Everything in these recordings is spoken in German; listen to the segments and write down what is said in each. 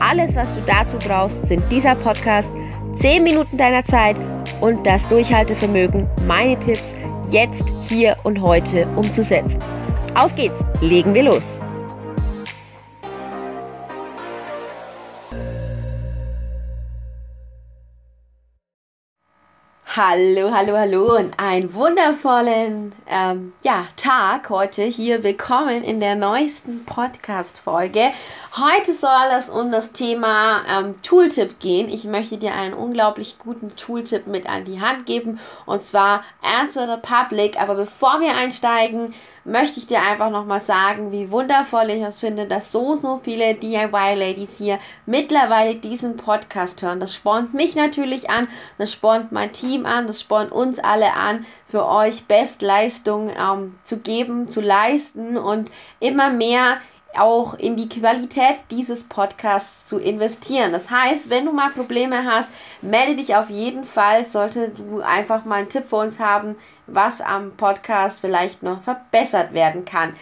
Alles, was du dazu brauchst, sind dieser Podcast, 10 Minuten deiner Zeit und das Durchhaltevermögen, meine Tipps jetzt, hier und heute umzusetzen. Auf geht's, legen wir los! Hallo, hallo, hallo und einen wundervollen ähm, ja, Tag heute hier. Willkommen in der neuesten Podcast-Folge. Heute soll es um das Thema ähm, Tooltip gehen. Ich möchte dir einen unglaublich guten Tooltip mit an die Hand geben und zwar Answer the Public. Aber bevor wir einsteigen, möchte ich dir einfach nochmal sagen, wie wundervoll ich es finde, dass so, so viele DIY-Ladies hier mittlerweile diesen Podcast hören. Das spornt mich natürlich an, das spornt mein Team an, das spornt uns alle an, für euch Bestleistung ähm, zu geben, zu leisten und immer mehr auch in die Qualität dieses Podcasts zu investieren. Das heißt, wenn du mal Probleme hast, melde dich auf jeden Fall, sollte du einfach mal einen Tipp für uns haben, was am Podcast vielleicht noch verbessert werden kann.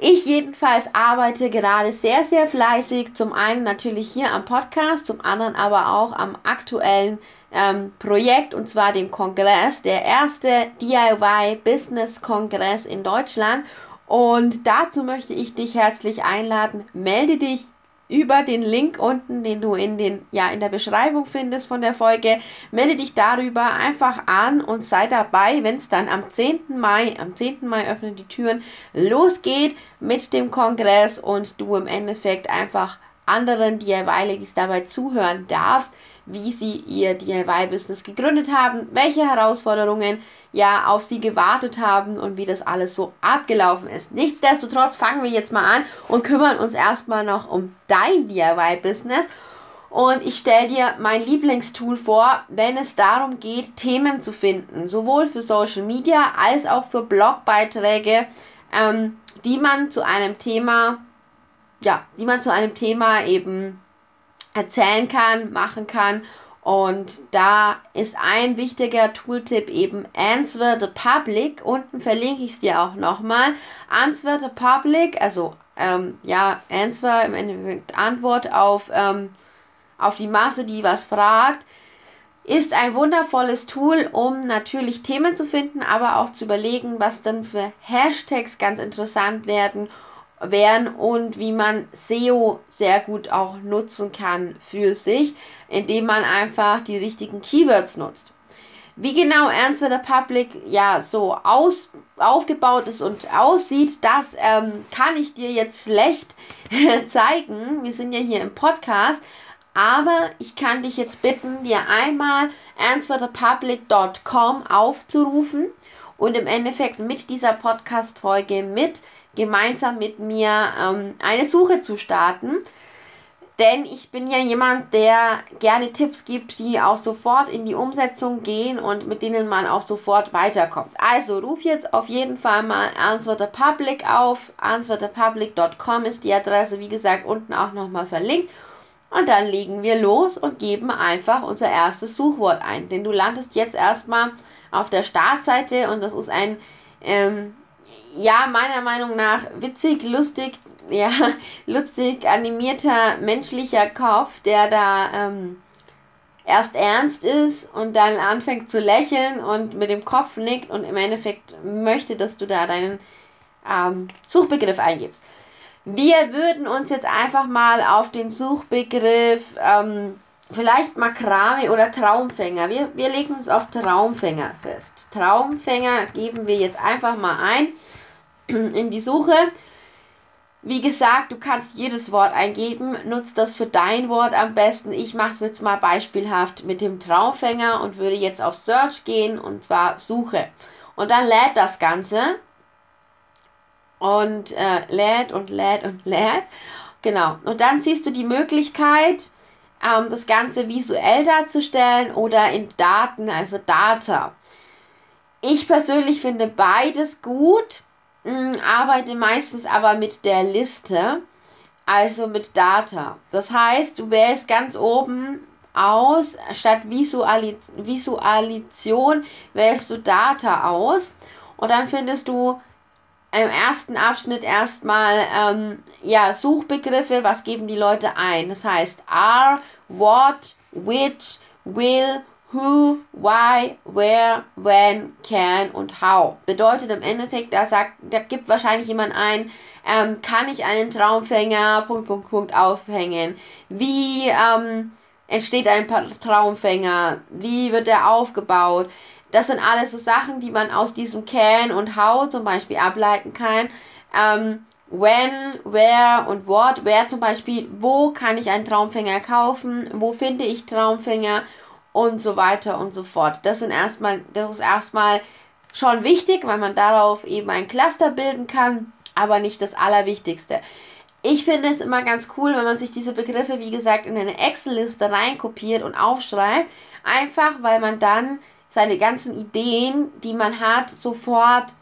Ich jedenfalls arbeite gerade sehr, sehr fleißig. Zum einen natürlich hier am Podcast, zum anderen aber auch am aktuellen ähm, Projekt und zwar dem Kongress, der erste DIY Business Kongress in Deutschland. Und dazu möchte ich dich herzlich einladen. Melde dich über den Link unten, den du in, den, ja, in der Beschreibung findest von der Folge. Melde dich darüber einfach an und sei dabei, wenn es dann am 10. Mai, am 10. Mai öffnen die Türen, losgeht mit dem Kongress und du im Endeffekt einfach anderen DIY-Ladies dabei zuhören darfst, wie sie ihr DIY-Business gegründet haben, welche Herausforderungen ja auf sie gewartet haben und wie das alles so abgelaufen ist. Nichtsdestotrotz fangen wir jetzt mal an und kümmern uns erstmal noch um dein DIY-Business. Und ich stelle dir mein Lieblingstool vor, wenn es darum geht, Themen zu finden, sowohl für Social Media als auch für Blogbeiträge, ähm, die man zu einem Thema, ja, die man zu einem Thema eben erzählen kann, machen kann. Und da ist ein wichtiger Tooltip eben Answer the Public. Unten verlinke ich es dir auch nochmal. Answer the Public, also ähm, ja, Answer im Endeffekt Antwort auf, ähm, auf die Masse, die was fragt, ist ein wundervolles Tool, um natürlich Themen zu finden, aber auch zu überlegen, was dann für Hashtags ganz interessant werden wären und wie man SEO sehr gut auch nutzen kann für sich, indem man einfach die richtigen Keywords nutzt. Wie genau Answer the Public ja so aus, aufgebaut ist und aussieht, das ähm, kann ich dir jetzt schlecht zeigen. Wir sind ja hier im Podcast. Aber ich kann dich jetzt bitten, dir einmal answerthepublic.com aufzurufen und im Endeffekt mit dieser Podcast-Folge mit gemeinsam mit mir ähm, eine Suche zu starten. Denn ich bin ja jemand, der gerne Tipps gibt, die auch sofort in die Umsetzung gehen und mit denen man auch sofort weiterkommt. Also ruf jetzt auf jeden Fall mal Answer the Public auf. Answerthepublic.com ist die Adresse, wie gesagt, unten auch nochmal verlinkt. Und dann legen wir los und geben einfach unser erstes Suchwort ein. Denn du landest jetzt erstmal auf der Startseite und das ist ein ähm, ja, meiner Meinung nach witzig, lustig, ja, lustig animierter menschlicher Kopf, der da ähm, erst ernst ist und dann anfängt zu lächeln und mit dem Kopf nickt und im Endeffekt möchte, dass du da deinen ähm, Suchbegriff eingibst. Wir würden uns jetzt einfach mal auf den Suchbegriff ähm, vielleicht Makrame oder Traumfänger. Wir, wir legen uns auf Traumfänger fest. Traumfänger geben wir jetzt einfach mal ein in die Suche. Wie gesagt, du kannst jedes Wort eingeben, nutzt das für dein Wort am besten. Ich mache es jetzt mal beispielhaft mit dem Traumfänger und würde jetzt auf Search gehen und zwar Suche. Und dann lädt das Ganze und äh, lädt und lädt und lädt. genau. Und dann siehst du die Möglichkeit, ähm, das Ganze visuell darzustellen oder in Daten, also Data. Ich persönlich finde beides gut, mh, hm, arbeite meistens aber mit der Liste, also mit Data. Das heißt, du wählst ganz oben aus, statt Visualis Visualisation wählst du Data aus und dann findest du im ersten Abschnitt erstmal ähm, ja, Suchbegriffe, was geben die Leute ein. Das heißt are, what, which, will, who, why, where, when, can und how. Bedeutet im Endeffekt, da sagt, da gibt wahrscheinlich jemand ein, ähm, kann ich einen Traumfänger, Punkt, Punkt, Punkt, aufhängen? Wie ähm, entsteht ein Traumfänger? Wie wird er aufgebaut? Das sind alles so Sachen, die man aus diesem Can und How zum Beispiel ableiten kann. Ähm, when, where und what. Where zum Beispiel, wo kann ich einen Traumfänger kaufen? Wo finde ich Traumfänger? Und so weiter und so fort. Das sind erstmal, das ist erstmal schon wichtig, weil man darauf eben ein Cluster bilden kann, aber nicht das Allerwichtigste. Ich finde es immer ganz cool, wenn man sich diese Begriffe, wie gesagt, in eine Excel-Liste reinkopiert und aufschreibt. Einfach, weil man dann seine ganzen Ideen, die man hat, sofort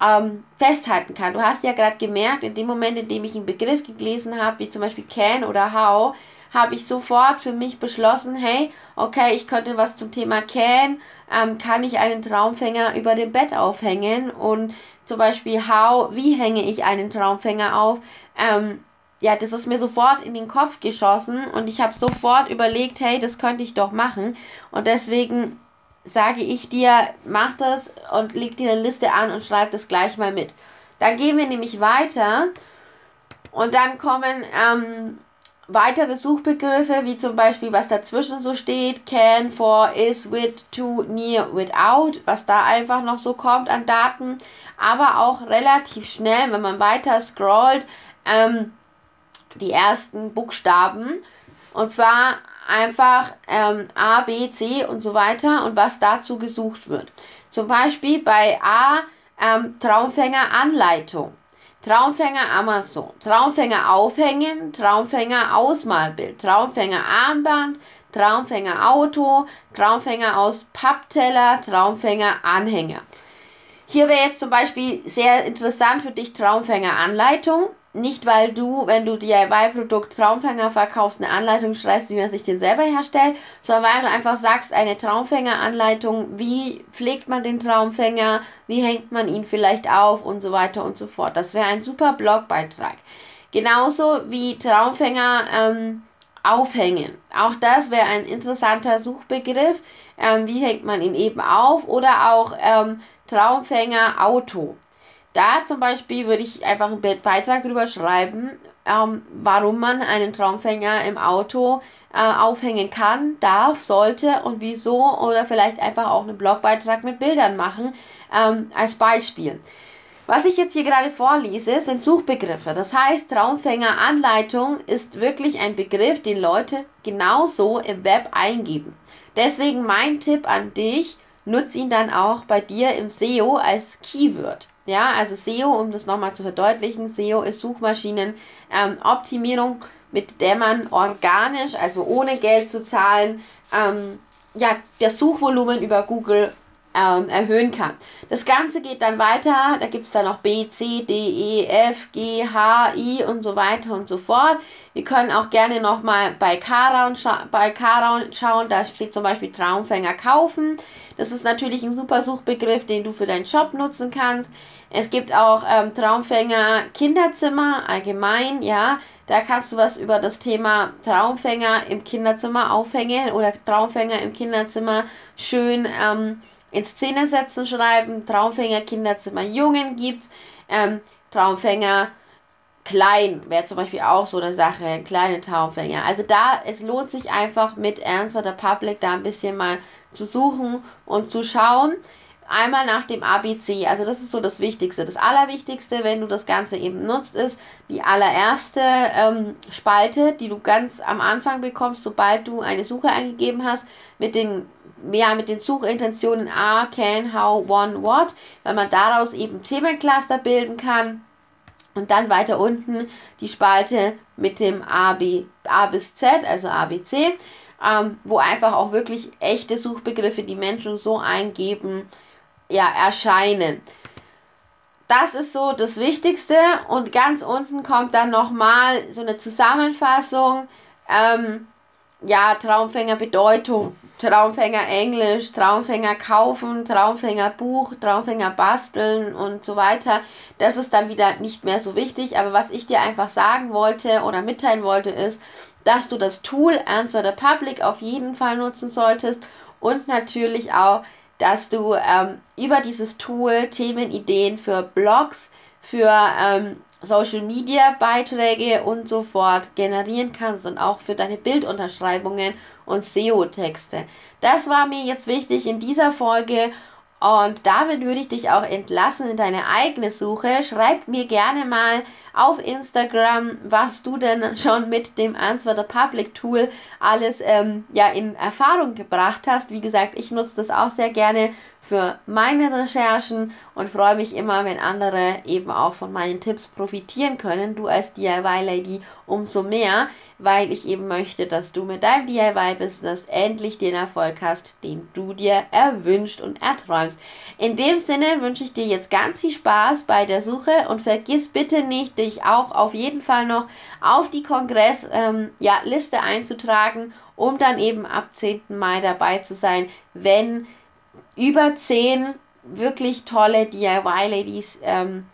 ähm, festhalten kann. Du hast ja gerade gemerkt, in dem Moment, in dem ich einen Begriff gelesen habe, wie zum Beispiel can oder how, habe ich sofort für mich beschlossen, hey, okay, ich könnte was zum Thema can, ähm, kann ich einen Traumfänger über dem Bett aufhängen? Und zum Beispiel how, wie hänge ich einen Traumfänger auf, ähm, ja, das ist mir sofort in den Kopf geschossen und ich habe sofort überlegt, hey, das könnte ich doch machen. Und deswegen sage ich dir, mach das und leg dir eine Liste an und schreib das gleich mal mit. Dann gehen wir nämlich weiter und dann kommen ähm, weitere Suchbegriffe, wie zum Beispiel, was dazwischen so steht, can, for, is, with, to, near, without, was da einfach noch so kommt an Daten, aber auch relativ schnell, wenn man weiter scrollt, ähm, die ersten Buchstaben. Und zwar einfach ähm, A, B, C und so weiter und was dazu gesucht wird. Zum Beispiel bei A ähm, Traumfänger Anleitung, Traumfänger Amazon, Traumfänger aufhängen, Traumfänger Ausmalbild, Traumfänger Armband, Traumfänger Auto, Traumfänger aus Pappteller, Traumfänger Anhänger. Hier wäre jetzt zum Beispiel sehr interessant für dich Traumfänger Anleitung nicht, weil du, wenn du DIY-Produkt Traumfänger verkaufst, eine Anleitung schreibst, wie man sich den selber herstellt, sondern weil du einfach sagst, eine Traumfänger-Anleitung, wie pflegt man den Traumfänger, wie hängt man ihn vielleicht auf und so weiter und so fort. Das wäre ein super Blogbeitrag. Genauso wie Traumfänger ähm, aufhängen. Auch das wäre ein interessanter Suchbegriff. Ähm, wie hängt man ihn eben auf? Oder auch ähm, Traumfänger Auto. Da zum Beispiel würde ich einfach einen Beitrag darüber schreiben, ähm, warum man einen Traumfänger im Auto äh, aufhängen kann, darf, sollte und wieso oder vielleicht einfach auch einen Blogbeitrag mit Bildern machen ähm, als Beispiel. Was ich jetzt hier gerade vorlese, sind Suchbegriffe. Das heißt, Traumfänger Anleitung ist wirklich ein Begriff, den Leute genauso im Web eingeben. Deswegen mein Tipp an dich, nutze ihn dann auch bei dir im SEO als Keyword. Ja, also SEO, um das nochmal zu verdeutlichen, SEO ist Suchmaschinenoptimierung, ähm, mit der man organisch, also ohne Geld zu zahlen, ähm, ja, das Suchvolumen über Google ähm, erhöhen kann. Das Ganze geht dann weiter, da gibt es dann noch B, C, D, E, F, G, H, I und so weiter und so fort. Wir können auch gerne nochmal bei Karaun scha bei schauen, da steht zum Beispiel Traumfänger kaufen. Das ist natürlich ein super Suchbegriff, den du für deinen Shop nutzen kannst. Es gibt auch ähm, Traumfänger Kinderzimmer allgemein, ja. Da kannst du was über das Thema Traumfänger im Kinderzimmer aufhängen oder Traumfänger im Kinderzimmer schön ähm, in Szene setzen, schreiben. Traumfänger Kinderzimmer Jungen gibt's. Ähm, Traumfänger klein wäre zum Beispiel auch so eine Sache, kleine Traumfänger. Also da, es lohnt sich einfach mit Answer the Public da ein bisschen mal zu suchen und zu schauen einmal nach dem ABC. Also das ist so das Wichtigste. Das Allerwichtigste, wenn du das Ganze eben nutzt, ist die allererste ähm, Spalte, die du ganz am Anfang bekommst, sobald du eine Suche eingegeben hast, mit den ja, mit den Suchintentionen A, can, how, one, what, weil man daraus eben Themencluster bilden kann. Und dann weiter unten die Spalte mit dem A, B, A bis Z, also ABC, ähm, wo einfach auch wirklich echte Suchbegriffe, die Menschen so eingeben, ja, erscheinen. Das ist so das Wichtigste und ganz unten kommt dann nochmal so eine Zusammenfassung. Ähm, ja, Traumfänger Bedeutung, Traumfänger Englisch, Traumfänger kaufen, Traumfänger Buch, Traumfänger basteln und so weiter. Das ist dann wieder nicht mehr so wichtig, aber was ich dir einfach sagen wollte oder mitteilen wollte ist, dass du das Tool Answer the Public auf jeden Fall nutzen solltest. Und natürlich auch, dass du ähm, über dieses Tool Themenideen für Blogs, für ähm, Social Media Beiträge und so fort generieren kannst und auch für deine Bildunterschreibungen und SEO-Texte. Das war mir jetzt wichtig in dieser Folge und damit würde ich dich auch entlassen in deine eigene Suche. Schreib mir gerne mal auf Instagram, was du denn schon mit dem Answer the Public Tool alles ähm, ja, in Erfahrung gebracht hast. Wie gesagt, ich nutze das auch sehr gerne für meine Recherchen und freue mich immer, wenn andere eben auch von meinen Tipps profitieren können. Du als DIY-Lady umso mehr, weil ich eben möchte, dass du mit deinem DIY-Business endlich den Erfolg hast, den du dir erwünscht und erträumst. In dem Sinne wünsche ich dir jetzt ganz viel Spaß bei der Suche und vergiss bitte nicht, dich auch auf jeden Fall noch auf die Kongressliste ähm, ja, einzutragen, um dann eben ab 10. Mai dabei zu sein, wenn über 10 wirklich tolle DIY-Ladies ähm,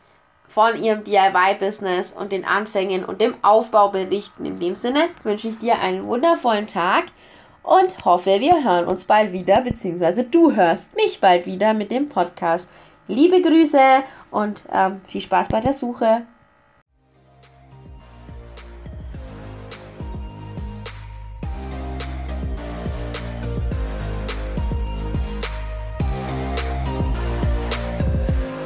von ihrem DIY-Business und den Anfängen und dem Aufbau berichten. In dem Sinne wünsche ich dir einen wundervollen Tag und hoffe, wir hören uns bald wieder, beziehungsweise du hörst mich bald wieder mit dem Podcast. Liebe Grüße und ähm, viel Spaß bei der Suche.